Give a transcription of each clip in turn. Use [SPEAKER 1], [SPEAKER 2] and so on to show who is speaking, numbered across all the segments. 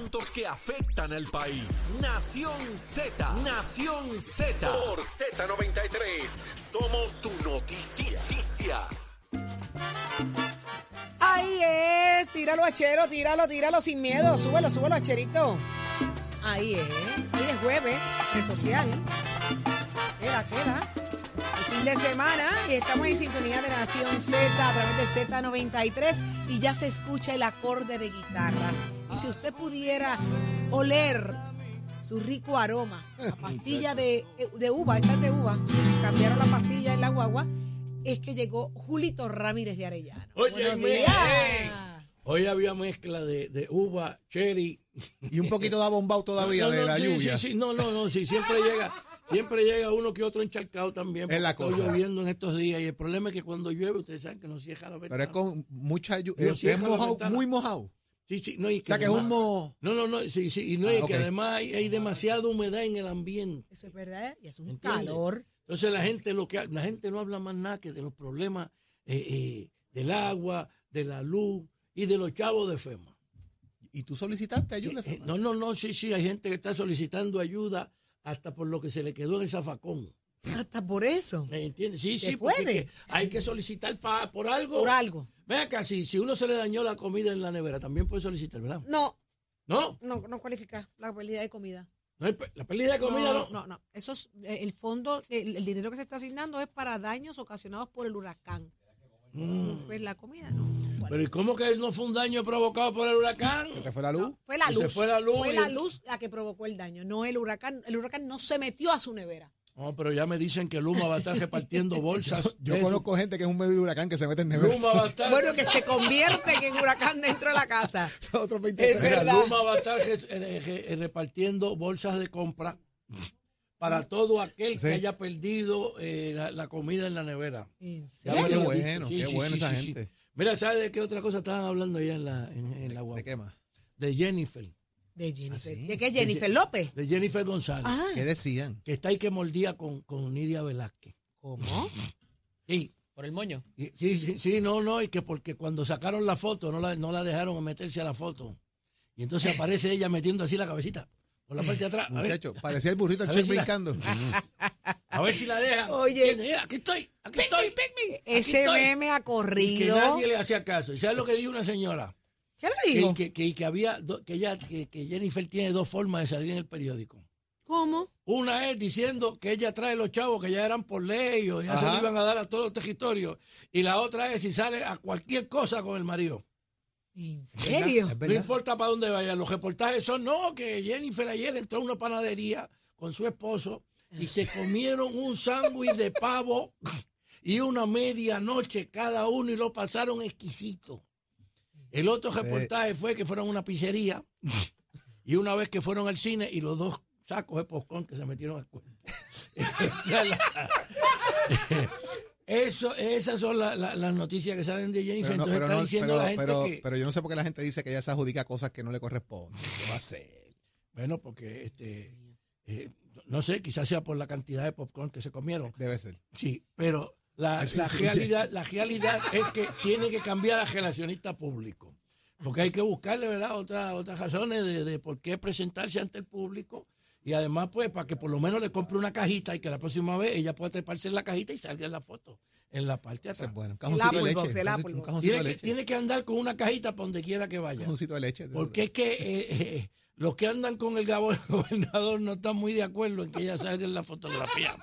[SPEAKER 1] Puntos que afectan al país. Nación Z. Nación Z. Por Z93. Somos su noticia.
[SPEAKER 2] Ahí es, tíralo achero, tíralo, tíralo sin miedo, súbelo, súbelo acherito. Ahí es, hoy es jueves de social. Queda, queda. Fin de semana y estamos en sintonía de Nación Z a través de Z93 y ya se escucha el acorde de guitarras. Y si usted pudiera oler su rico aroma, la pastilla de, de uva, esta es de uva, cambiaron la pastilla en la guagua, es que llegó Julito Ramírez de Arellano.
[SPEAKER 3] Oye,
[SPEAKER 2] Buenos
[SPEAKER 3] me-
[SPEAKER 2] días.
[SPEAKER 3] Hoy había mezcla de, de uva, cherry.
[SPEAKER 4] Y un poquito de abombado todavía
[SPEAKER 3] No,
[SPEAKER 4] de la
[SPEAKER 3] sí,
[SPEAKER 4] lluvia.
[SPEAKER 3] Sí, sí, no, no, no, sí, siempre llega, siempre llega uno que otro encharcado también.
[SPEAKER 4] Es la
[SPEAKER 3] porque Está
[SPEAKER 4] cosa.
[SPEAKER 3] lloviendo en estos días y el problema es que cuando llueve ustedes saben que no cierra la ventana.
[SPEAKER 4] Pero es con mucha
[SPEAKER 3] No
[SPEAKER 4] lluvia.
[SPEAKER 3] cierra
[SPEAKER 4] es
[SPEAKER 3] la
[SPEAKER 4] mojado, muy mojado.
[SPEAKER 3] Sí, sí, no, y
[SPEAKER 4] O sea que es un mo...
[SPEAKER 3] No, no, no, sí, sí, y no
[SPEAKER 4] Ah,
[SPEAKER 3] es
[SPEAKER 4] ok.
[SPEAKER 3] que además hay, hay demasiada humedad en el ambiente.
[SPEAKER 2] Eso es verdad, y es un
[SPEAKER 3] ¿Entiendes?
[SPEAKER 2] calor.
[SPEAKER 3] Entonces la gente lo que la gente no habla más nada que de los problemas eh, eh, del agua, de la luz y de los chavos de FEMA.
[SPEAKER 4] ¿Y tú solicitaste ayuda?
[SPEAKER 3] Eh, no, no, no, sí, sí, hay gente que está solicitando ayuda hasta por lo que se le quedó en el zafacón.
[SPEAKER 2] Hasta por eso.
[SPEAKER 3] ¿Me entiendes? Sí,
[SPEAKER 2] ¿Se
[SPEAKER 3] sí,
[SPEAKER 2] puede?
[SPEAKER 3] hay que solicitar pa- por algo.
[SPEAKER 2] Por algo.
[SPEAKER 3] Vea acá, si, si uno se le dañó la comida en la nevera, también puede solicitar, ¿verdad?
[SPEAKER 2] No,
[SPEAKER 3] No,
[SPEAKER 2] no, no cualifica la pérdida de comida.
[SPEAKER 3] no hay la pérdida de comida no.
[SPEAKER 2] no, no, no. Eso es, eh, el fondo, el, el dinero que se está asignando es para daños ocasionados por el huracán.
[SPEAKER 3] Mm.
[SPEAKER 2] Pues la comida no.
[SPEAKER 3] Pero ¿y cómo que no fue un daño provocado por el huracán?
[SPEAKER 4] ¿Se te fue la luz?
[SPEAKER 2] Fue la
[SPEAKER 3] Que
[SPEAKER 2] luz.
[SPEAKER 3] se fue la luz
[SPEAKER 2] Fue
[SPEAKER 3] y-
[SPEAKER 2] la luz la que provocó el daño, no el huracán. El huracán no se metió a su nevera.
[SPEAKER 3] No, pero ya me dicen que Luma va a estar repartiendo bolsas.
[SPEAKER 4] Yo conozco gente que es un medio de huracán que se mete en nevera.
[SPEAKER 3] Luma va a estar.
[SPEAKER 2] Bueno, que se convierte en huracán dentro de la casa.
[SPEAKER 4] Otros 20
[SPEAKER 2] Es verdad.
[SPEAKER 3] Luma va a estar eh, re- repartiendo bolsas de compra para todo aquel
[SPEAKER 4] Sí.
[SPEAKER 3] que haya perdido eh, la, la comida en la nevera.
[SPEAKER 4] Qué bueno, qué bueno esa gente.
[SPEAKER 3] Mira, ¿sabes de qué otra cosa estaban hablando allá en la, en, en la guagua?
[SPEAKER 4] ¿De qué más?
[SPEAKER 3] De Jennifer.
[SPEAKER 2] De Jennifer.
[SPEAKER 4] ¿Ah, sí?
[SPEAKER 2] ¿De qué Jennifer López?
[SPEAKER 3] De Jennifer González.
[SPEAKER 2] Ah,
[SPEAKER 4] ¿Qué decían?
[SPEAKER 3] Que está ahí que mordía con, con Nidia Velázquez.
[SPEAKER 2] ¿cómo?
[SPEAKER 3] Sí.
[SPEAKER 5] Por el moño.
[SPEAKER 3] Y- Sí, sí, sí, no, no, y que porque cuando sacaron la foto no la, no la dejaron meterse a la foto. Y entonces aparece ella metiendo así la cabecita por la parte de atrás. A ver,
[SPEAKER 4] Muchacho, parecía el burrito el
[SPEAKER 3] A ver
[SPEAKER 4] chef
[SPEAKER 3] si la-
[SPEAKER 4] brincando.
[SPEAKER 3] a ver si la dejan.
[SPEAKER 2] Oye.
[SPEAKER 3] Mira, aquí estoy, aquí estoy. aquí
[SPEAKER 2] Ese
[SPEAKER 3] estoy.
[SPEAKER 2] meme ha
[SPEAKER 3] Y que
[SPEAKER 2] corrido.
[SPEAKER 3] nadie le hacía caso. ¿Y sabes lo que dijo una señora?
[SPEAKER 2] ¿Qué le dijo?
[SPEAKER 3] Que, que, que, que había, do- que, ella, que, que Jennifer tiene dos formas de salir en el periódico.
[SPEAKER 2] ¿Cómo?
[SPEAKER 3] Una es diciendo que ella trae los chavos que ya eran por ley o ya se
[SPEAKER 4] Ajá.
[SPEAKER 3] lo iban a dar a todos los territorios. Y la otra es si sale a cualquier cosa con el marido.
[SPEAKER 2] ¿En
[SPEAKER 4] ¿Es verdad?
[SPEAKER 2] serio?
[SPEAKER 4] ¿Es
[SPEAKER 3] No importa para dónde vayan. Los reportajes son, no, que Jennifer ayer entró a una panadería con su esposo y se comieron un sándwich de pavo y una medianoche cada uno y lo pasaron exquisito. El otro reportaje fue que fueron a una pizzería y una vez que fueron al cine y los dos sacos de popcorn que se metieron al cuerpo. Eso, esas son la- la- las noticias que salen de Jennifer.
[SPEAKER 4] Pero, no,
[SPEAKER 3] Entonces
[SPEAKER 4] pero,
[SPEAKER 3] está
[SPEAKER 4] no,
[SPEAKER 3] diciendo
[SPEAKER 4] pero,
[SPEAKER 3] la gente
[SPEAKER 4] pero,
[SPEAKER 3] que...
[SPEAKER 4] pero yo no sé por qué la gente dice que ella se adjudica cosas que no le corresponden. ¿Qué va a hacer?
[SPEAKER 3] Bueno, porque este, eh, no sé, quizás sea por la cantidad de popcorn que se comieron.
[SPEAKER 4] Debe ser.
[SPEAKER 3] Sí, pero la, la realidad, la realidad es que tiene que cambiar a relacionista público. Porque hay que buscarle, ¿verdad?, Otra, otras razones de, de por qué presentarse ante el público. Y además, pues, para que por lo menos le compre una cajita y que la próxima vez ella pueda treparse en la cajita y salga en la foto, en la parte de atrás.
[SPEAKER 4] bueno. Un de leche.
[SPEAKER 2] Box, el
[SPEAKER 4] un
[SPEAKER 2] Apple
[SPEAKER 4] un
[SPEAKER 2] Box.
[SPEAKER 4] cajoncito de
[SPEAKER 3] Tiene que,
[SPEAKER 4] leche.
[SPEAKER 3] tiene que andar con una cajita por donde quiera que
[SPEAKER 4] Un
[SPEAKER 3] vaya.
[SPEAKER 4] cajoncito de leche.
[SPEAKER 3] Porque es que eh, eh, los que andan con el gabo- gobernador no están muy de acuerdo en que ella salga en la fotografía.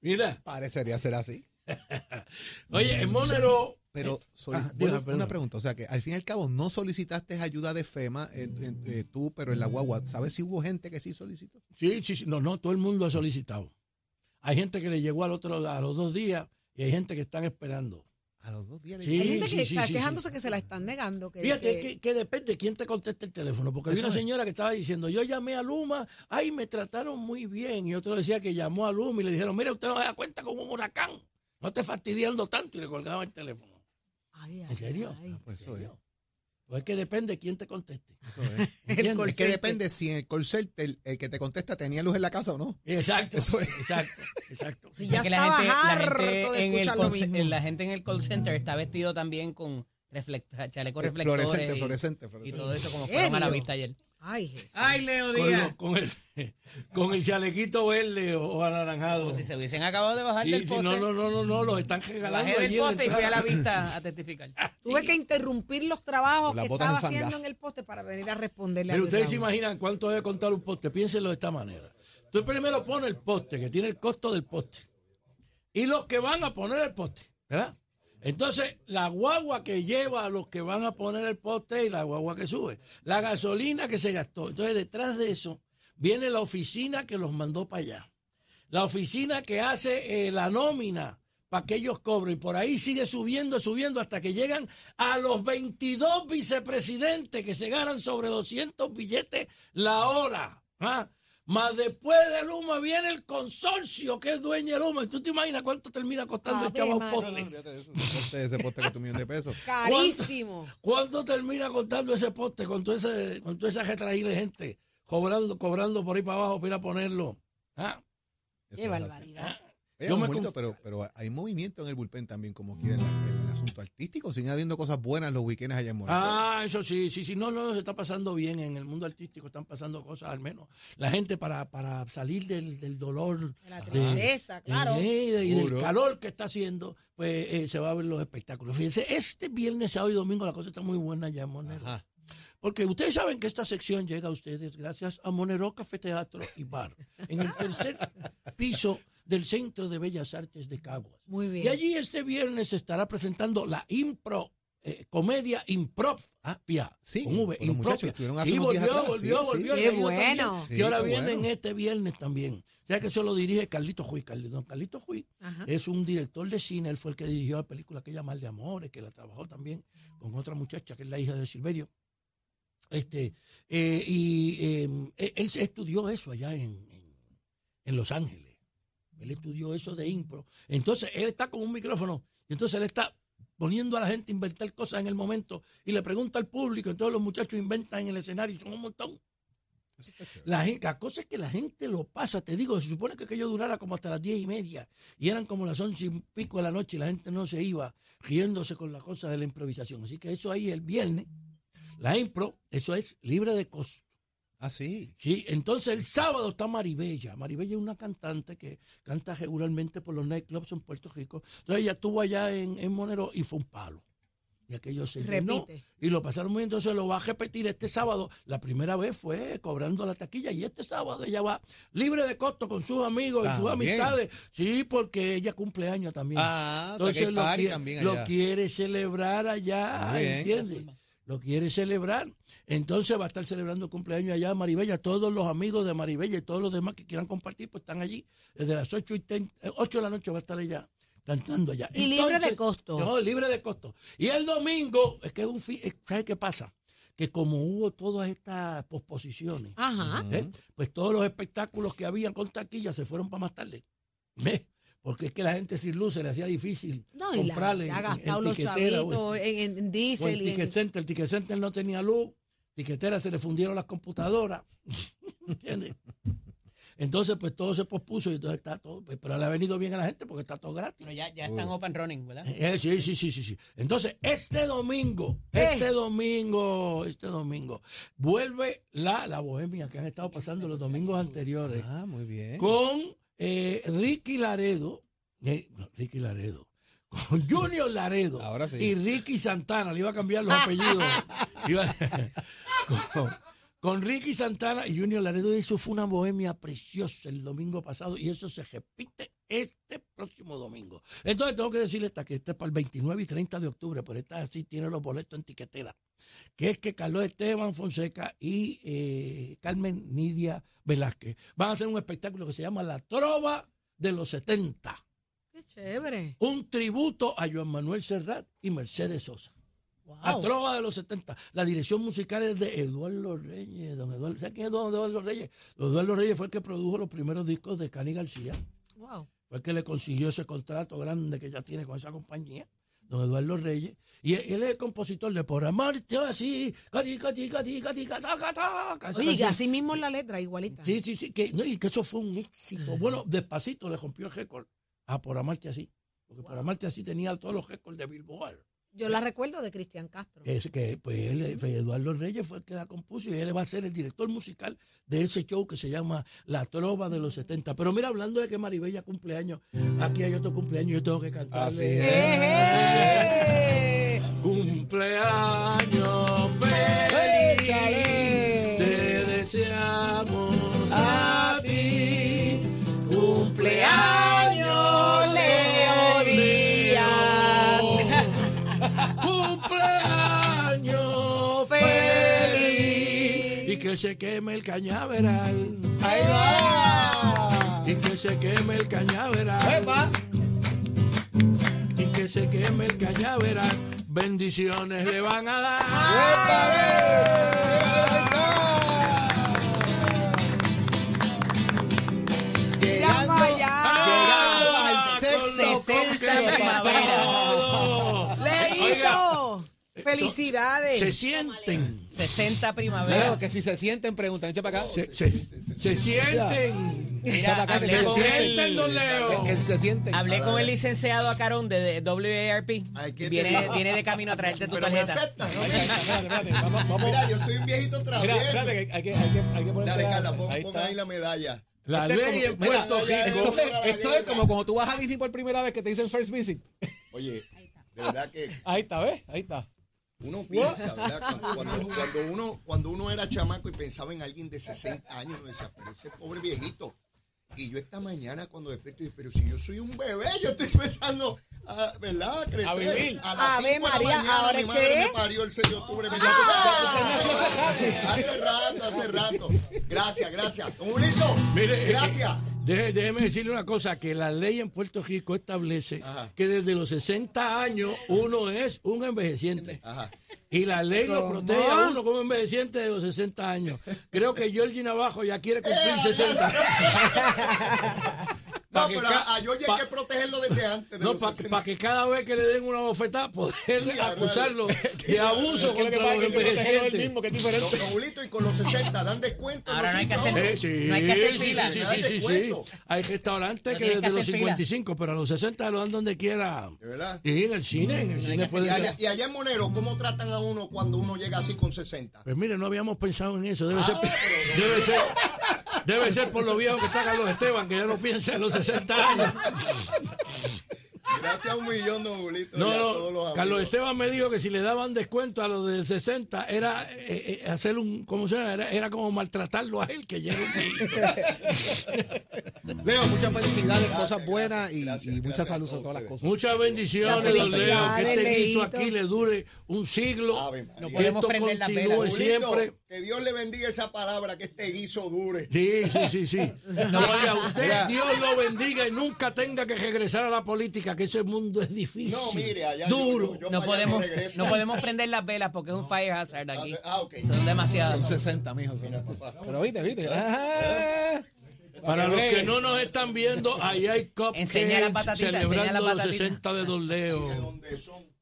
[SPEAKER 3] Mira,
[SPEAKER 4] Parecería ser así.
[SPEAKER 3] oye, en Monero.
[SPEAKER 4] Pero, soli- bueno,
[SPEAKER 3] diga, perdón.
[SPEAKER 4] una pregunta. O sea, que al fin y al cabo no solicitaste ayuda de FEMA en- eh, tú, pero en la guagua. ¿Sabes si hubo gente que sí solicitó?
[SPEAKER 3] Sí, sí, sí, no, no, todo el mundo ha solicitado. Hay gente que le llegó al otro, a los dos días y hay gente que están esperando.
[SPEAKER 4] A los dos días. le-
[SPEAKER 3] Sí,
[SPEAKER 2] Hay gente
[SPEAKER 3] sí,
[SPEAKER 2] que
[SPEAKER 3] sí,
[SPEAKER 2] está
[SPEAKER 3] sí,
[SPEAKER 2] quejándose
[SPEAKER 3] sí.
[SPEAKER 2] que se la están negando. Que,
[SPEAKER 3] Fíjate
[SPEAKER 2] que-
[SPEAKER 3] que, que depende de quién te conteste el teléfono, porque había
[SPEAKER 4] Eso
[SPEAKER 3] una
[SPEAKER 4] es.
[SPEAKER 3] señora que estaba diciendo, yo llamé a Luma, ay, me trataron muy bien, y otro decía que llamó a Luma y le dijeron, mira, usted no se da cuenta como un huracán, no esté fastidiando tanto, y le colgaba el teléfono.
[SPEAKER 2] Ay, ay,
[SPEAKER 3] ¿En serio?
[SPEAKER 2] ay.
[SPEAKER 4] Ah, pues eso es.
[SPEAKER 3] Pues es que depende de quién te conteste.
[SPEAKER 4] Eso es. Es que depende si en el call center el, el que te contesta tenía luz en la casa o no.
[SPEAKER 3] Exacto,
[SPEAKER 4] Eso es.
[SPEAKER 3] exacto, exacto.
[SPEAKER 2] Si
[SPEAKER 5] Es
[SPEAKER 2] ya
[SPEAKER 5] que
[SPEAKER 2] estaba
[SPEAKER 5] la gente, la
[SPEAKER 2] harto
[SPEAKER 5] gente
[SPEAKER 2] de
[SPEAKER 5] en el
[SPEAKER 2] mismo.
[SPEAKER 5] la gente en el call center está vestido también con, reflecta, chaleco
[SPEAKER 4] Eh,
[SPEAKER 5] reflectores
[SPEAKER 4] fluorescente,
[SPEAKER 5] y-
[SPEAKER 4] fluorescente,
[SPEAKER 5] y todo eso como
[SPEAKER 2] ¿En
[SPEAKER 5] fueron a la vista ayer.
[SPEAKER 2] Ay, Jesús.
[SPEAKER 5] Ay, Leo
[SPEAKER 3] Con,
[SPEAKER 5] Díaz.
[SPEAKER 3] lo- con el, con el chalequito verde o, o anaranjado.
[SPEAKER 5] Como si se hubiesen acabado de bajar
[SPEAKER 3] Sí,
[SPEAKER 5] del
[SPEAKER 3] sí,
[SPEAKER 5] poste.
[SPEAKER 3] no, no, no, no, no, los están regalando
[SPEAKER 5] Bajé del poste y fui a la vista a testificar.
[SPEAKER 2] Tuve que interrumpir los trabajos que estaba haciendo en el poste para venir a responderle
[SPEAKER 3] Pero
[SPEAKER 2] a
[SPEAKER 3] ustedes se imaginan cuánto debe contar un poste. Piénsenlo de esta manera. Tú primero pones el poste, que tiene el costo del poste. Y los que van a poner el poste, ¿verdad? Entonces, la guagua que lleva a los que van a poner el poste y la guagua que sube. La gasolina que se gastó. Entonces, detrás de eso viene la oficina que los mandó para allá. La oficina que hace eh, la nómina para que ellos cobren. Y por ahí sigue subiendo, subiendo hasta que llegan a los 22 vicepresidentes que se ganan sobre 200 billetes la hora. ¿ah? Más después de Luma viene el consorcio que es dueño de Luma. ¿Y tú te imaginas cuánto termina costando el chavo poste?
[SPEAKER 4] Ese que de pesos.
[SPEAKER 2] Carísimo.
[SPEAKER 3] ¿Cuánto termina costando ese poste con, todo ese, con toda esa retraída de gente cobrando, cobrando por ahí para abajo para ir a ponerlo? ¿Ah?
[SPEAKER 2] Qué
[SPEAKER 4] es así. Oye,
[SPEAKER 3] Yo me conf-
[SPEAKER 4] pero, pero hay movimiento en el bullpen también, como quieren en el asunto artístico. Siguen habiendo cosas buenas los weekends allá en Moreno.
[SPEAKER 3] Ah, eso sí, sí, sí, no, no, se está pasando bien en el mundo artístico, están pasando cosas al menos. La gente para, para salir del, del dolor
[SPEAKER 2] De la
[SPEAKER 3] de-
[SPEAKER 2] tristeza, claro.
[SPEAKER 3] eh, y del calor que está haciendo, pues eh, se va a ver los espectáculos. Fíjense, este viernes, sábado y domingo la cosa está muy buena allá en Monero.
[SPEAKER 4] Ajá.
[SPEAKER 3] Porque ustedes saben que esta sección llega a ustedes gracias a Monero Café Teatro y Bar, en el tercer piso del Centro de Bellas Artes de Caguas.
[SPEAKER 2] Muy bien.
[SPEAKER 3] Y allí este viernes se estará presentando la impro, eh, comedia impropia.
[SPEAKER 4] Ah, sí,
[SPEAKER 3] con V, impropia.
[SPEAKER 4] muchachos, hace días
[SPEAKER 3] volvió,
[SPEAKER 4] atrás,
[SPEAKER 3] volvió,
[SPEAKER 4] sí, sí.
[SPEAKER 3] volvió.
[SPEAKER 2] Qué
[SPEAKER 3] y
[SPEAKER 2] bueno.
[SPEAKER 3] y ahora vienen
[SPEAKER 4] bueno.
[SPEAKER 3] este viernes también. O sea que eso lo dirige Carlito Juiz. Carlito, don Carlito Juiz
[SPEAKER 2] Ajá.
[SPEAKER 3] es un director de cine. Él fue el que dirigió la película aquella Mal de Amores, que la trabajó también con otra muchacha que es la hija de Silverio. Este, eh, y eh, él, él se estudió eso allá en, en- en Los Ángeles. Él estudió eso de impro. Entonces, él está con un micrófono y entonces él está poniendo a la gente a inventar cosas en el momento y le pregunta al público. Entonces los muchachos inventan en el escenario y son un montón. La, gente, la cosa es que la gente lo pasa, te digo, se supone que aquello durara como hasta las diez y media y eran como las once y pico de la noche y la gente no se iba riéndose con la cosa de la improvisación. Así que eso ahí el viernes, la impro, eso es libre de costo.
[SPEAKER 4] Ah, sí.
[SPEAKER 3] Sí, entonces el sábado está Maribella. Maribella es una cantante que canta regularmente por los nightclubs en Puerto Rico. Entonces ella estuvo allá en, en Monero y fue un palo. Y aquello se llenó y lo pasaron muy bien. Entonces lo va a repetir este sábado. La primera vez fue cobrando la taquilla y este sábado ella va libre de costo con sus amigos y sus amistades. Sí, porque ella cumple años también.
[SPEAKER 4] Ah, o sea que hay
[SPEAKER 3] lo, quiere,
[SPEAKER 4] también
[SPEAKER 3] lo quiere celebrar allá. ¿entiendes? Lo quiere celebrar. Entonces va a estar celebrando el cumpleaños allá de Maribella. Todos los amigos de Maribella y todos los demás que quieran compartir, pues están allí. Desde las 8, y 10, eh, 8 de la noche va a estar allá cantando allá.
[SPEAKER 2] Y libre de costo.
[SPEAKER 3] No, libre de costo. Y el domingo, es que es un fin, es- ¿sabes qué pasa? Que como hubo todas estas posposiciones,
[SPEAKER 2] Ajá.
[SPEAKER 3] ¿eh? pues todos los espectáculos que habían con taquilla se fueron para más tarde. Porque es que la gente sin luz se le hacía difícil
[SPEAKER 2] No, y la
[SPEAKER 3] comprarle
[SPEAKER 2] ha
[SPEAKER 3] en- en
[SPEAKER 2] gastado los
[SPEAKER 3] tiquetera,
[SPEAKER 2] chavitos en, en, en
[SPEAKER 3] O el
[SPEAKER 2] diésel. y en-
[SPEAKER 3] ticket center, el ticket center no tenía luz, tiquetera se le fundieron las computadoras, ¿entiendes? Entonces, pues todo se pospuso y entonces está todo, pues, pero le ha venido bien a la gente porque está todo gratis.
[SPEAKER 5] Pero ya, ya están open running, ¿verdad?
[SPEAKER 3] Eh, sí, sí, sí, sí, sí. Entonces, este domingo,
[SPEAKER 2] Eh.
[SPEAKER 3] este domingo, este domingo, vuelve la, la bohemia que han estado pasando los domingos anteriores
[SPEAKER 4] Ah, muy bien.
[SPEAKER 3] con eh, Ricky Laredo, eh, no, Ricky Laredo, con Junior Laredo
[SPEAKER 4] Ahora sí.
[SPEAKER 3] y Ricky Santana, le iba a cambiar los apellidos. Iba- con, con Ricky Santana y Junior Laredo, y eso fue una bohemia preciosa el domingo pasado y eso se repite este próximo domingo. Entonces tengo que decirle esta que este es para el 29 y 30 de octubre, pero esta sí tiene los boletos en tiquetera, que es que Carlos Esteban Fonseca y eh, Carmen Nidia Velázquez van a hacer un espectáculo que se llama La Trova de los 70
[SPEAKER 2] Qué chévere.
[SPEAKER 3] un tributo a Joan Manuel Serrat y Mercedes Sosa. A
[SPEAKER 2] Wow.
[SPEAKER 3] Trova de los 70. La dirección musical es de Eduardo Reyes. Don Eduardo, ¿Sabes quién es don Eduardo Reyes? Don Eduardo Reyes fue el que produjo los primeros discos de Cani García.
[SPEAKER 2] Wow.
[SPEAKER 3] Fue el que le consiguió ese contrato grande que ya tiene con esa compañía. Don Eduardo Reyes. Y él, él es el compositor de Por amarte así. esa
[SPEAKER 2] Oye, así mismo la letra, igualita.
[SPEAKER 3] Sí, sí, sí. Que, no, y que eso fue un éxito. Bueno, despacito le rompió el récord a Por Amarte Así. Porque Por Amarte Así tenía todos los récords de Billboard.
[SPEAKER 2] Yo la recuerdo de Cristian Castro.
[SPEAKER 3] Es que pues él, pues, Eduardo Reyes fue el que la compuso y él va a ser el director musical de ese show que se llama La Trova de los 70. Pero mira, hablando de que Maribella cumpleaños, aquí hay otro cumpleaños, yo tengo que cantar.
[SPEAKER 4] Así es.
[SPEAKER 2] ¡Eh!
[SPEAKER 3] Cumpleaños que se queme el cañaveral.
[SPEAKER 4] Ahí va.
[SPEAKER 3] Y que se queme el cañaveral.
[SPEAKER 4] Epa.
[SPEAKER 3] Y que se queme el cañaveral. Bendiciones le van a dar.
[SPEAKER 4] Llegando,
[SPEAKER 2] para allá.
[SPEAKER 4] llegando al sexto
[SPEAKER 5] 60
[SPEAKER 4] curso,
[SPEAKER 5] primaveras.
[SPEAKER 3] Todo.
[SPEAKER 2] Leito,
[SPEAKER 3] Se
[SPEAKER 2] felicidades.
[SPEAKER 3] sienten.
[SPEAKER 5] 60
[SPEAKER 4] Leo,
[SPEAKER 5] primaveras.
[SPEAKER 4] que si se sienten, preguntan, echa para acá.
[SPEAKER 3] Se, se, se sienten.
[SPEAKER 5] Mira,
[SPEAKER 4] para acá, que se
[SPEAKER 3] sienten, don Leo.
[SPEAKER 4] Que, que si se sienten.
[SPEAKER 5] Hablé con el licenciado Acarón de, de WARP.
[SPEAKER 6] Ay, ¿qué te
[SPEAKER 5] Viene, viene de camino a traerte tu
[SPEAKER 6] Pero me
[SPEAKER 5] tarjeta.
[SPEAKER 6] ¿no?
[SPEAKER 4] Espérate, espérate, vamos, vamos.
[SPEAKER 6] Mira, yo soy un viejito
[SPEAKER 4] Mira,
[SPEAKER 6] travieso.
[SPEAKER 4] espérate, que hay que, hay que, hay que poner.
[SPEAKER 6] Dale, Carla, pon,
[SPEAKER 4] ahí
[SPEAKER 6] la medalla.
[SPEAKER 3] La
[SPEAKER 4] Este
[SPEAKER 3] ley en
[SPEAKER 4] como-
[SPEAKER 3] Puerto Rico.
[SPEAKER 4] Esto esto es como cuando tú vas a Disney por primera vez que te dicen first visit.
[SPEAKER 6] Oye, de verdad que
[SPEAKER 4] Ahí está, ¿ves? Ahí está.
[SPEAKER 6] Uno piensa, ¿verdad? Cuando, cuando, cuando uno, cuando uno era chamaco y pensaba en alguien de 60 años, uno decía, pero ese pobre viejito. Y yo esta mañana cuando despierto dije, pero si yo soy un bebé, yo estoy empezando a, ¿verdad? A crecer.
[SPEAKER 4] A vivir.
[SPEAKER 6] A las
[SPEAKER 2] Ave
[SPEAKER 6] 5 de la mañana
[SPEAKER 2] ¿ahora
[SPEAKER 6] mi madre
[SPEAKER 2] qué?
[SPEAKER 6] me parió el 6 de octubre. Me dijo, hace rato, hace rato. Gracias, gracias. Don Julito,
[SPEAKER 3] Mire, eh,
[SPEAKER 6] gracias.
[SPEAKER 3] Deje- déjeme decirle una cosa, que la ley en Puerto Rico establece
[SPEAKER 6] Ajá.
[SPEAKER 3] que desde los 60 años uno es un envejeciente.
[SPEAKER 6] Ajá.
[SPEAKER 3] Y la ley lo protege a uno como envejeciente de los 60 años. Creo que Georgie Navajo ya quiere cumplir 60.
[SPEAKER 6] No,
[SPEAKER 3] que
[SPEAKER 6] pero
[SPEAKER 3] ca-
[SPEAKER 6] a,
[SPEAKER 3] pa-
[SPEAKER 6] hay que protegerlo desde antes de
[SPEAKER 3] No, para
[SPEAKER 6] 60.
[SPEAKER 3] que cada vez que le den una bofetada, poder acusarlo de abuso
[SPEAKER 4] que
[SPEAKER 3] contra los envejecientes.
[SPEAKER 4] mismo, que es diferente.
[SPEAKER 6] y con los 60 dan descuento.
[SPEAKER 5] Ahora
[SPEAKER 6] los
[SPEAKER 5] no hay que hacer-
[SPEAKER 3] Eh, sí,
[SPEAKER 5] No hay que hacer
[SPEAKER 3] sí,
[SPEAKER 5] fila,
[SPEAKER 3] sí, sí, sí, sí.
[SPEAKER 6] descuento.
[SPEAKER 3] Hay restaurantes
[SPEAKER 5] No
[SPEAKER 3] que desde los
[SPEAKER 5] hacer fila.
[SPEAKER 3] 55, pero a los 60 lo dan donde quiera.
[SPEAKER 6] ¿De verdad?
[SPEAKER 3] Y en el cine, en el cine
[SPEAKER 5] que
[SPEAKER 3] puede
[SPEAKER 6] Y allá,
[SPEAKER 3] ser.
[SPEAKER 6] y allá en Monero, ¿cómo tratan a uno cuando uno llega así con 60?
[SPEAKER 3] Pues mire, no habíamos pensado en eso. Debe ser,
[SPEAKER 6] Ah, pero-
[SPEAKER 3] debe ser, debe ser por lo viejo que está Carlos Esteban, que ya no piensa en los 60 años.
[SPEAKER 6] Gracias a un millón, don Julito. y
[SPEAKER 3] No,
[SPEAKER 6] a todos los
[SPEAKER 3] no.
[SPEAKER 6] amigos.
[SPEAKER 3] Carlos Esteban me dijo que si le daban descuento a los de 60 era eh, eh, hacer un, ¿cómo se llama? Era, era como maltratarlo a él, que ya era un.
[SPEAKER 4] Leo, muchas felicidades,
[SPEAKER 6] Gracias,
[SPEAKER 4] cosas buenas
[SPEAKER 6] gracias,
[SPEAKER 4] y,
[SPEAKER 6] gracias,
[SPEAKER 4] y mucha
[SPEAKER 6] gracias
[SPEAKER 4] salud
[SPEAKER 6] a
[SPEAKER 4] sobre todas las cosas.
[SPEAKER 3] Muchas bendiciones, don Leo. Que este guiso aquí le dure un siglo.
[SPEAKER 6] Ave.
[SPEAKER 5] No
[SPEAKER 3] que
[SPEAKER 5] podemos
[SPEAKER 3] esto
[SPEAKER 5] prender las
[SPEAKER 3] continúe
[SPEAKER 5] velas.
[SPEAKER 6] Julito,
[SPEAKER 3] siempre.
[SPEAKER 6] que Dios le bendiga esa palabra, que este guiso dure.
[SPEAKER 3] Sí, sí, sí, sí. Oiga, usted,
[SPEAKER 4] Mira.
[SPEAKER 3] Dios lo bendiga y nunca tenga que regresar a la política, que ese mundo es difícil.
[SPEAKER 6] No, mire, allá
[SPEAKER 3] duro.
[SPEAKER 6] yo- yo-
[SPEAKER 5] No podemos,
[SPEAKER 6] regreso.
[SPEAKER 5] no podemos prender las velas porque es un fire hazard aquí.
[SPEAKER 6] Ah, ok.
[SPEAKER 5] Son demasiadas.
[SPEAKER 4] Son 60, mijo. son- Pero viste, viste. Ah,
[SPEAKER 3] Para los que no nos están viendo, ahí hay cupcakes
[SPEAKER 5] Enseña la patatita, enseña
[SPEAKER 3] celebrando
[SPEAKER 5] la
[SPEAKER 3] los
[SPEAKER 5] patatita.
[SPEAKER 3] 60 de Don
[SPEAKER 6] ¿De
[SPEAKER 3] Leo.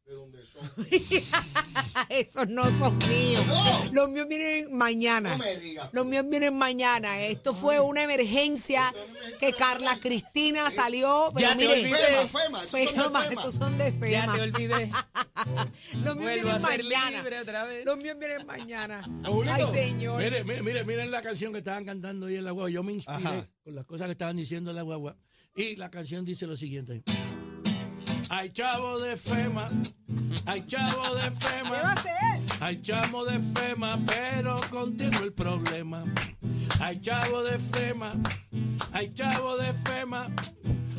[SPEAKER 6] ¿De dónde son?
[SPEAKER 2] Esos no son míos.
[SPEAKER 6] No.
[SPEAKER 2] Los míos vienen mañana.
[SPEAKER 6] No me digas.
[SPEAKER 2] Los míos vienen mañana. Esto fue una emergencia que Carla Cristina salió. Pero
[SPEAKER 5] Ya te
[SPEAKER 2] miren,
[SPEAKER 5] olvidé.
[SPEAKER 6] Fema, Fema, esos son de
[SPEAKER 2] Fema,
[SPEAKER 6] Fema.
[SPEAKER 2] esos son de
[SPEAKER 5] Ya te olvidé.
[SPEAKER 2] Los míos vienen mañana. Los míos vienen mañana. Ay, señor.
[SPEAKER 3] Mire, mire, mire, miren la canción que estaban cantando ahí en la guagua. Yo me inspiré
[SPEAKER 6] Ajá.
[SPEAKER 3] con las cosas que estaban diciendo en la guagua. Y la canción dice lo siguiente. Ay, chavo de FEMA. Ay, chavo de
[SPEAKER 2] ¿Qué va a
[SPEAKER 3] FEMA.
[SPEAKER 2] hacer?
[SPEAKER 3] Ay, chavo de FEMA, pero continúa el problema. Ay, chavo de FEMA. Ay, chavo de FEMA.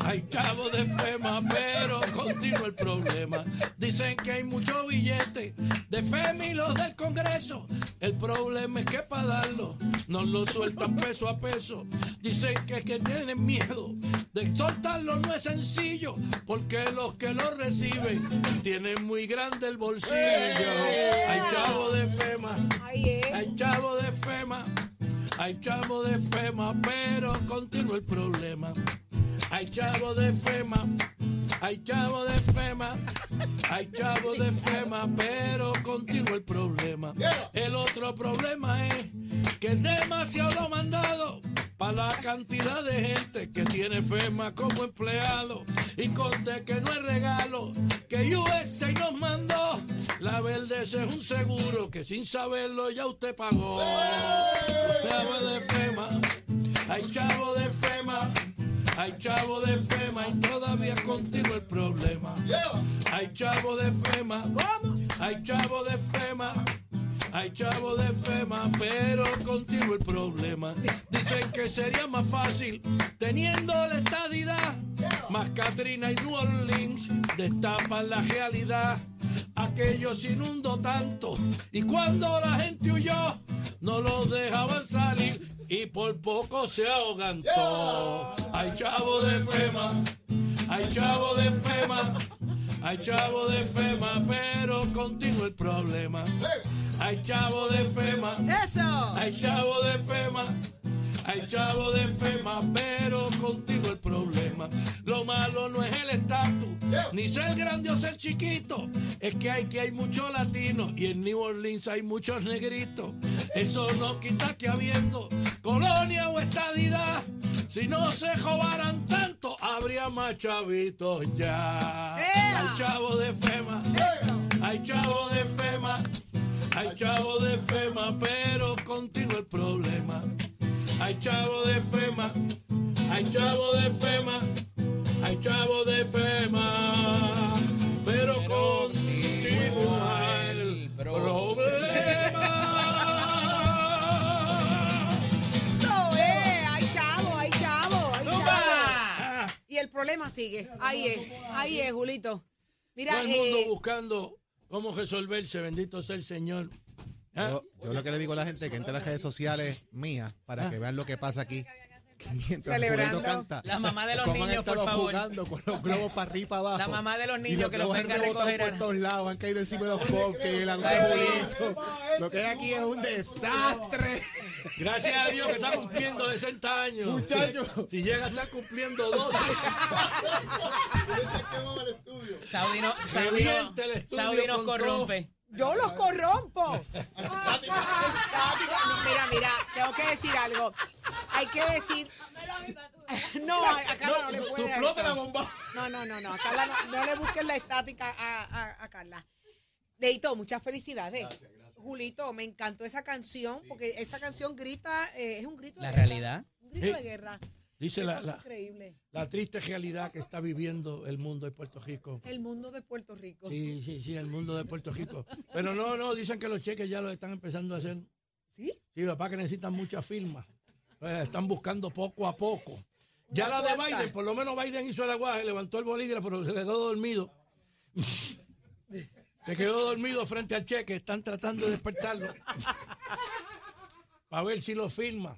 [SPEAKER 3] Ay, chavo de FEMA, pero continúa el problema. Dicen que hay mucho billete de FEMA y los del Congreso. El problema es que para darlo nos lo sueltan peso a peso. Dicen que, que tienen miedo de soltarlo no es sencillo, porque los que lo reciben tienen muy grande el bolsillo. Ay, chavo de FEMA.
[SPEAKER 2] Eh.
[SPEAKER 3] Hay chavo de FEMA, hay chavo de FEMA, pero continúa el problema. Hay chavo de FEMA, hay chavo de FEMA, hay chavo de FEMA, pero continúa el problema. El otro problema es que es demasiado lo mandado para la cantidad de gente que tiene FEMA como empleado. Y conté que no es regalo, que USA nos mandó. La verde es un seguro que sin saberlo ya usted pagó. Chavo de FEMA, hay chavo de FEMA. Hay chavo de FEMA y todavía contigo el problema. Hay chavo de FEMA. Hay chavo de FEMA. Hay chavo de FEMA, pero contigo el problema. Dicen que sería más fácil teniendo la estadidad. Más Katrina y New Orleans destapan la realidad. Aquello se inundó tanto y cuando la gente huyó, no los dejaban salir y por poco se ahogan todos. Hay chavo de FEMA, hay chavo de FEMA. Hay chavo de FEMA, pero contigo el problema. Hay chavo de FEMA,
[SPEAKER 2] ¡Eso!
[SPEAKER 3] hay chavo de FEMA, hay chavo de FEMA, pero contigo el problema. Lo malo no es el estatus, ni ser grande o ser chiquito. Es que hay que hay muchos latinos y en New Orleans hay muchos negritos. Eso no quita que habiendo colonia o estadidad, si no se jobaran tanto, habría más chavitos ya. Hay chavo de FEMA, hay chavo de FEMA. Hay chavo de FEMA, pero contigo el problema. Hay chavo de FEMA, hay chavo de FEMA, hay chavo de FEMA, pero contigo el problema.
[SPEAKER 2] ¡Eso es! ¡Hay chavo, hay chavo, hay chavo! Y el problema sigue. Ahí es, ahí es, Julito. Mira,
[SPEAKER 3] Todo el mundo
[SPEAKER 2] eh,
[SPEAKER 3] buscando cómo resolverse, bendito sea el Señor. Ah,
[SPEAKER 4] Yo, yo lo que le digo a la gente es que entre las redes sociales mías para que vean lo que pasa aquí. Que Mientras
[SPEAKER 2] Celebrando.
[SPEAKER 4] Canta,
[SPEAKER 5] La mamá de los
[SPEAKER 4] cómo han
[SPEAKER 5] niños, por
[SPEAKER 4] estado
[SPEAKER 5] favor.
[SPEAKER 4] jugando con los globos para arriba y para abajo.
[SPEAKER 5] La mamá de los
[SPEAKER 4] Y
[SPEAKER 5] niños que los
[SPEAKER 4] globos han
[SPEAKER 5] venga a recoger.
[SPEAKER 4] por todos lados, han caído encima de los cupcakes, la Lo que hay aquí es un desastre.
[SPEAKER 3] Gracias a Dios que está cumpliendo 60 años.
[SPEAKER 4] Muchachos.
[SPEAKER 3] Si llega a estar cumpliendo 12.
[SPEAKER 5] Saudi, no, Saudi, no-
[SPEAKER 3] el
[SPEAKER 5] Saudi nos corrompe.
[SPEAKER 2] Yo los corrompo. Estática. No, mira, mira, tengo que decir algo. Hay que decir. No, a Carla no, le
[SPEAKER 4] tú
[SPEAKER 2] puede dar
[SPEAKER 4] explotas
[SPEAKER 2] eso.
[SPEAKER 4] la bomba.
[SPEAKER 2] No, no, no, no. A Carla no, no le busques la estática a, a, a Carla. Deito, muchas felicidades. Julito, me encantó esa canción porque esa canción grita, eh, es un grito
[SPEAKER 5] La
[SPEAKER 2] de guerra.
[SPEAKER 5] realidad.
[SPEAKER 2] Un grito de guerra.
[SPEAKER 3] Dice la, la, la triste realidad que está viviendo el mundo de Puerto Rico.
[SPEAKER 2] El mundo de Puerto Rico.
[SPEAKER 3] Sí, sí, sí, el mundo de Puerto Rico. Pero no, no, dicen que los cheques ya lo están empezando a hacer.
[SPEAKER 2] ¿Sí?
[SPEAKER 3] Sí, lo que necesitan muchas firmas. Eh, están buscando poco a poco. Ya la de? Biden, por lo menos Biden hizo el aguaje, levantó el bolígrafo, pero se quedó dormido. Se quedó dormido frente al cheque, están tratando de despertarlo. Para ver si lo firma.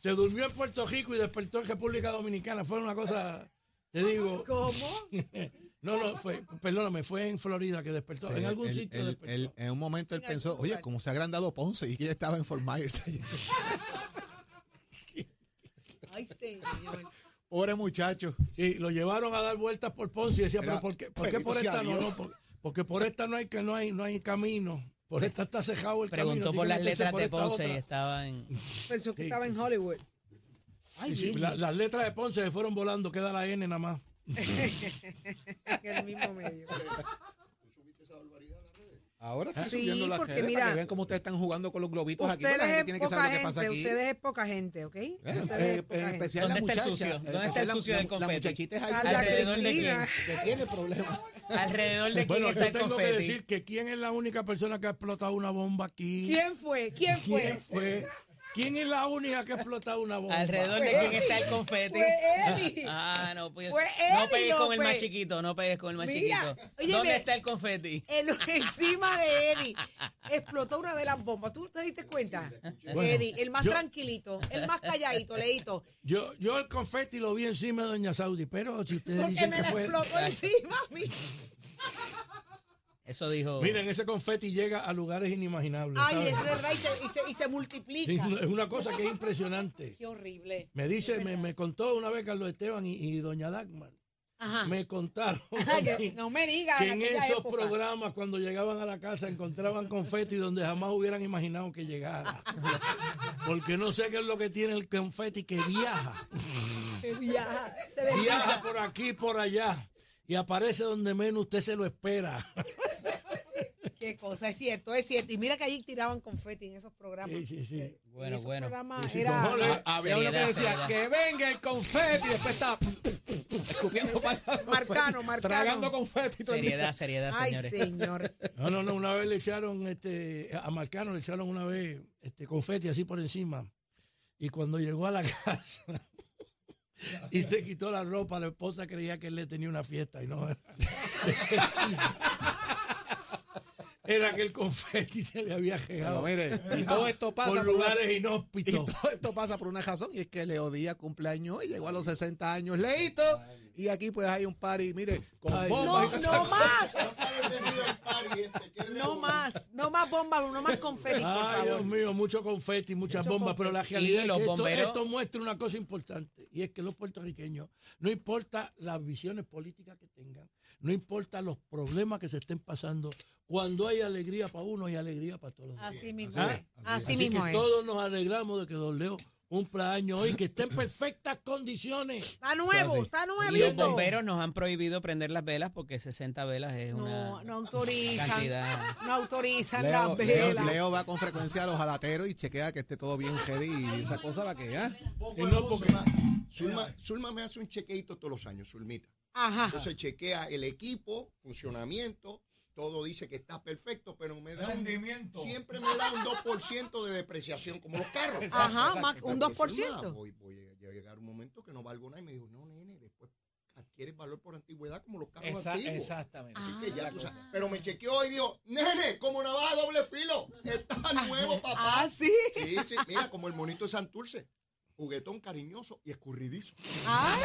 [SPEAKER 3] Se durmió en Puerto Rico y despertó en República Dominicana. Fue una cosa, te digo.
[SPEAKER 2] ¿Cómo?
[SPEAKER 3] No, no, fue, perdóname, fue en Florida que despertó.
[SPEAKER 4] Sí,
[SPEAKER 3] en algún
[SPEAKER 4] él-
[SPEAKER 3] sitio
[SPEAKER 4] él-
[SPEAKER 3] despertó.
[SPEAKER 4] él- en un momento él pensó, oye, ¿cómo se ha agrandado Ponce? Y que ella estaba en Fort Myers. allí.
[SPEAKER 2] Ay, señor.
[SPEAKER 4] Pobre muchacho.
[SPEAKER 3] Sí, lo llevaron a dar vueltas por Ponce y decía,
[SPEAKER 4] Era,
[SPEAKER 3] pero ¿por qué, por, qué por esta no? No? Por- porque por esta no hay que no hay no hay camino. Por esta está cejado el
[SPEAKER 5] Preguntó
[SPEAKER 3] camino.
[SPEAKER 5] por las letras
[SPEAKER 3] por
[SPEAKER 5] de Ponce y estaba en.
[SPEAKER 2] Pensó que
[SPEAKER 3] Sí.
[SPEAKER 2] estaba en Hollywood. Ay,
[SPEAKER 3] Sí, sí, la- las letras de Ponce se fueron volando, queda la N nada más.
[SPEAKER 2] en el mismo medio.
[SPEAKER 4] Ahora está
[SPEAKER 2] Sí,
[SPEAKER 4] subiendo las
[SPEAKER 2] porque
[SPEAKER 4] redes
[SPEAKER 2] mira,
[SPEAKER 4] para que vean cómo ustedes están jugando con los globitos aquí.
[SPEAKER 2] Ustedes
[SPEAKER 4] porque la gente
[SPEAKER 2] es
[SPEAKER 4] tiene que
[SPEAKER 2] poca
[SPEAKER 4] saber lo que pasa
[SPEAKER 2] gente,
[SPEAKER 4] aquí.
[SPEAKER 2] ustedes es poca gente, ¿ok?
[SPEAKER 4] Eh, eh,
[SPEAKER 2] es poca
[SPEAKER 4] en
[SPEAKER 2] gente.
[SPEAKER 4] especial la
[SPEAKER 5] ¿Dónde está el
[SPEAKER 4] muchacha.
[SPEAKER 5] sucio?
[SPEAKER 4] en
[SPEAKER 5] ¿Dónde está el
[SPEAKER 4] la-
[SPEAKER 5] sucio del
[SPEAKER 4] la- La
[SPEAKER 5] confeti?
[SPEAKER 4] muchachita es alta,
[SPEAKER 5] ¿Alrededor de quién?
[SPEAKER 4] que tiene problemas.
[SPEAKER 5] Alrededor de quién
[SPEAKER 3] Bueno,
[SPEAKER 5] está
[SPEAKER 3] yo
[SPEAKER 5] el
[SPEAKER 3] tengo que decir que quién es la única persona que ha explotado una bomba aquí.
[SPEAKER 2] ¿Quién fue? ¿Quién fue?
[SPEAKER 3] ¿Quién fue? ¿Quién es la única que ha explotado una bomba?
[SPEAKER 5] Alrededor de quién está el confeti.
[SPEAKER 2] Fue Eddie.
[SPEAKER 5] Ah, no, pues.
[SPEAKER 2] Fue
[SPEAKER 5] no pegues con el más chiquito, no pegues con el más
[SPEAKER 2] Mira,
[SPEAKER 5] chiquito. ¿Dónde está el confeti?
[SPEAKER 2] El- encima de Eddie explotó una de las bombas. ¿Tú te diste cuenta? Eddie, el más
[SPEAKER 3] yo-
[SPEAKER 2] tranquilito, el más calladito, leíto.
[SPEAKER 3] Yo, yo el confeti lo vi encima de Doña Saudi, pero si ustedes
[SPEAKER 2] Porque
[SPEAKER 3] dicen
[SPEAKER 2] me
[SPEAKER 3] que
[SPEAKER 2] la
[SPEAKER 3] fue...
[SPEAKER 2] explotó encima a mí.
[SPEAKER 5] Eso dijo.
[SPEAKER 3] Miren, ese confeti llega a lugares inimaginables.
[SPEAKER 2] Ay,
[SPEAKER 3] ¿sabes?
[SPEAKER 2] es verdad, y se, y se, y se
[SPEAKER 3] Sí,
[SPEAKER 2] multiplica.
[SPEAKER 3] es una cosa que es impresionante.
[SPEAKER 2] Qué horrible.
[SPEAKER 3] Me dice, me, me contó una vez Carlos Esteban y, y doña Dagmar
[SPEAKER 2] Ajá.
[SPEAKER 3] me contaron
[SPEAKER 2] que no me digas.
[SPEAKER 3] que
[SPEAKER 2] en
[SPEAKER 3] esos
[SPEAKER 2] época.
[SPEAKER 3] programas cuando llegaban a la casa encontraban confeti donde jamás hubieran imaginado que llegara. Porque no sé qué es lo que tiene el confeti que viaja.
[SPEAKER 2] Que viaja, se
[SPEAKER 3] Viaja por aquí, por allá. Y aparece donde menos usted se lo espera.
[SPEAKER 2] Qué cosa, es cierto, es cierto. Y mira que ahí tiraban confeti en esos programas.
[SPEAKER 3] Sí, sí, sí.
[SPEAKER 2] En
[SPEAKER 5] Bueno,
[SPEAKER 2] esos
[SPEAKER 5] bueno.
[SPEAKER 2] programas era-
[SPEAKER 4] Ah, Había uno que decía
[SPEAKER 5] seriedad.
[SPEAKER 4] que venga el confeti y después estaba escupiendo para
[SPEAKER 2] Marcano, marcano.
[SPEAKER 4] tragando confeti.
[SPEAKER 5] Seriedad, seriedad,
[SPEAKER 2] Ay,
[SPEAKER 5] señores.
[SPEAKER 2] señor.
[SPEAKER 3] No, no, no, una vez le echaron este, a Marcano, le echaron una vez este confeti así por encima. Y cuando llegó a la casa y se quitó la ropa, la esposa creía que él le tenía una fiesta y no era. Que el confeti se le había llegado
[SPEAKER 4] mire, y todo esto pasa
[SPEAKER 3] por
[SPEAKER 4] por una-
[SPEAKER 3] lugares
[SPEAKER 4] y todo esto pasa por una razón y es que Leo Díaz cumpleaños y llegó a los 60 años leíto y aquí pues hay un party, mire, con bombas y
[SPEAKER 2] No,
[SPEAKER 4] todas
[SPEAKER 2] no más.
[SPEAKER 6] No este.
[SPEAKER 2] No más, no más bombas, no más confeti, por
[SPEAKER 3] Ay, Dios
[SPEAKER 2] favor.
[SPEAKER 3] mío, mucho confeti, muchas
[SPEAKER 2] Mucho
[SPEAKER 3] bombas, pero la realidad es que esto,
[SPEAKER 5] bomberos-
[SPEAKER 3] esto muestra una cosa importante, y es que los puertorriqueños, no importa las visiones políticas que tengan, no importa los problemas que se estén pasando, cuando hay alegría para uno, hay alegría para todos.
[SPEAKER 2] Así mismo
[SPEAKER 3] Ah,
[SPEAKER 2] es. Así,
[SPEAKER 3] Así
[SPEAKER 2] mismo
[SPEAKER 3] que
[SPEAKER 2] es.
[SPEAKER 3] todos nos alegramos de que Don Leo cumpla años hoy, que esté en perfectas condiciones.
[SPEAKER 2] Está nuevo,
[SPEAKER 4] así.
[SPEAKER 2] está
[SPEAKER 5] Y los
[SPEAKER 2] nuevito.
[SPEAKER 5] bomberos nos han prohibido prender las velas porque 60 velas es
[SPEAKER 2] No,
[SPEAKER 5] una
[SPEAKER 2] no autorizan.
[SPEAKER 5] cantidad.
[SPEAKER 2] No autorizan
[SPEAKER 4] Leo,
[SPEAKER 2] las velas.
[SPEAKER 4] Leo va con frecuencia a los jalateros y chequea que esté todo bien ready y esa cosa va que ya.
[SPEAKER 3] Y no porque-
[SPEAKER 6] Zulma, Zulma, Zulma me hace un chequeito todos los años, Zulmita.
[SPEAKER 2] Ajá.
[SPEAKER 6] Entonces chequea el equipo, funcionamiento, todo dice que está perfecto, pero me da un, siempre me da un 2% de depreciación, como los carros.
[SPEAKER 2] Ajá, más- un
[SPEAKER 6] Pero,
[SPEAKER 2] 2%.
[SPEAKER 6] Zulma, voy, voy a llegar un momento que no valgo nada y me dijo, no, nene, después adquieres valor por antigüedad como los carros antiguos.
[SPEAKER 4] exactamente.
[SPEAKER 6] Así que ya tú sabes. Pero me chequeó y dijo, nene, como navaja doble filo. Está nuevo, papá.
[SPEAKER 2] Ah, sí.
[SPEAKER 6] Sí, sí, mira, como el monito de Santurce. Juguetón cariñoso y escurridizo.
[SPEAKER 2] Ay.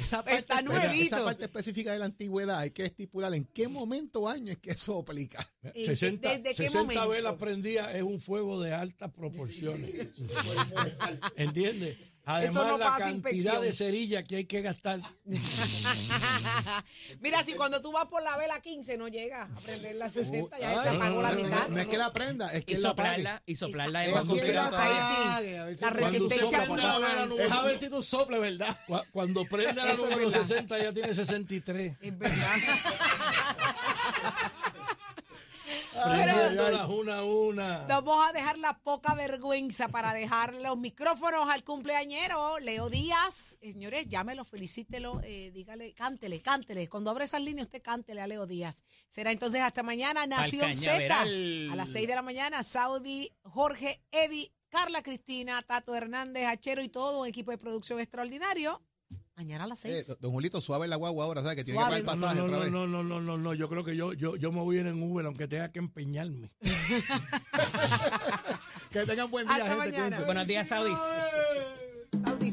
[SPEAKER 4] Esa
[SPEAKER 2] Está
[SPEAKER 4] esa-
[SPEAKER 2] nuevito.
[SPEAKER 4] Esa parte específica de la antigüedad hay que estipular en qué momento o año es que eso aplica.
[SPEAKER 2] ¿Y
[SPEAKER 3] 60,
[SPEAKER 2] desde qué
[SPEAKER 3] 60
[SPEAKER 2] momento?
[SPEAKER 3] velas prendidas es un fuego de altas proporciones. ¿Entiendes? Además,
[SPEAKER 2] no
[SPEAKER 3] la
[SPEAKER 2] pasa
[SPEAKER 3] cantidad
[SPEAKER 2] inspección.
[SPEAKER 3] de cerillas que hay que gastar.
[SPEAKER 2] Mira, si cuando tú vas por la vela 15 no llegas a prender la 60, ya
[SPEAKER 4] Ay,
[SPEAKER 2] se apagó la
[SPEAKER 3] no, no,
[SPEAKER 2] mitad.
[SPEAKER 4] No es que la prenda, es que
[SPEAKER 5] Y soplarla, y soplarla es más
[SPEAKER 4] Es que la
[SPEAKER 5] complicado
[SPEAKER 2] La resistencia
[SPEAKER 4] Es a ver si tú soples, ¿verdad?
[SPEAKER 3] Cu- Cuando prende la
[SPEAKER 2] Eso
[SPEAKER 3] número
[SPEAKER 2] verdad.
[SPEAKER 3] 60 ya tiene 63.
[SPEAKER 2] Es verdad.
[SPEAKER 3] Una a una.
[SPEAKER 2] Vamos a dejar la poca vergüenza para dejar los micrófonos al cumpleañero, Leo Díaz. Señores, llámelo, felicítelo, eh, dígale, cántele, cántele. Cuando abre esas líneas, usted cántele a Leo Díaz. Será entonces hasta mañana, Nación Z. A las 6 de la mañana, Saudi, Jorge, Eddie, Carla Cristina, Tato Hernández, Hachero y todo un equipo de producción extraordinario. Mañana a las
[SPEAKER 4] Eh,
[SPEAKER 2] 6.
[SPEAKER 4] don Julito, suave la guagua ahora, ¿sabes? Que tiene
[SPEAKER 2] Suave.
[SPEAKER 4] que pagar el
[SPEAKER 3] No,
[SPEAKER 4] pasaje
[SPEAKER 3] no,
[SPEAKER 4] otra
[SPEAKER 3] no,
[SPEAKER 4] vez.
[SPEAKER 3] no, no, no, no, no, yo creo que yo, yo, yo me voy a ir en Uber aunque tenga que empeñarme.
[SPEAKER 4] Que tengan buen día,
[SPEAKER 2] Hasta
[SPEAKER 4] gente.
[SPEAKER 2] mañana.
[SPEAKER 5] Buenos días, Saudis.
[SPEAKER 3] ¡Eh!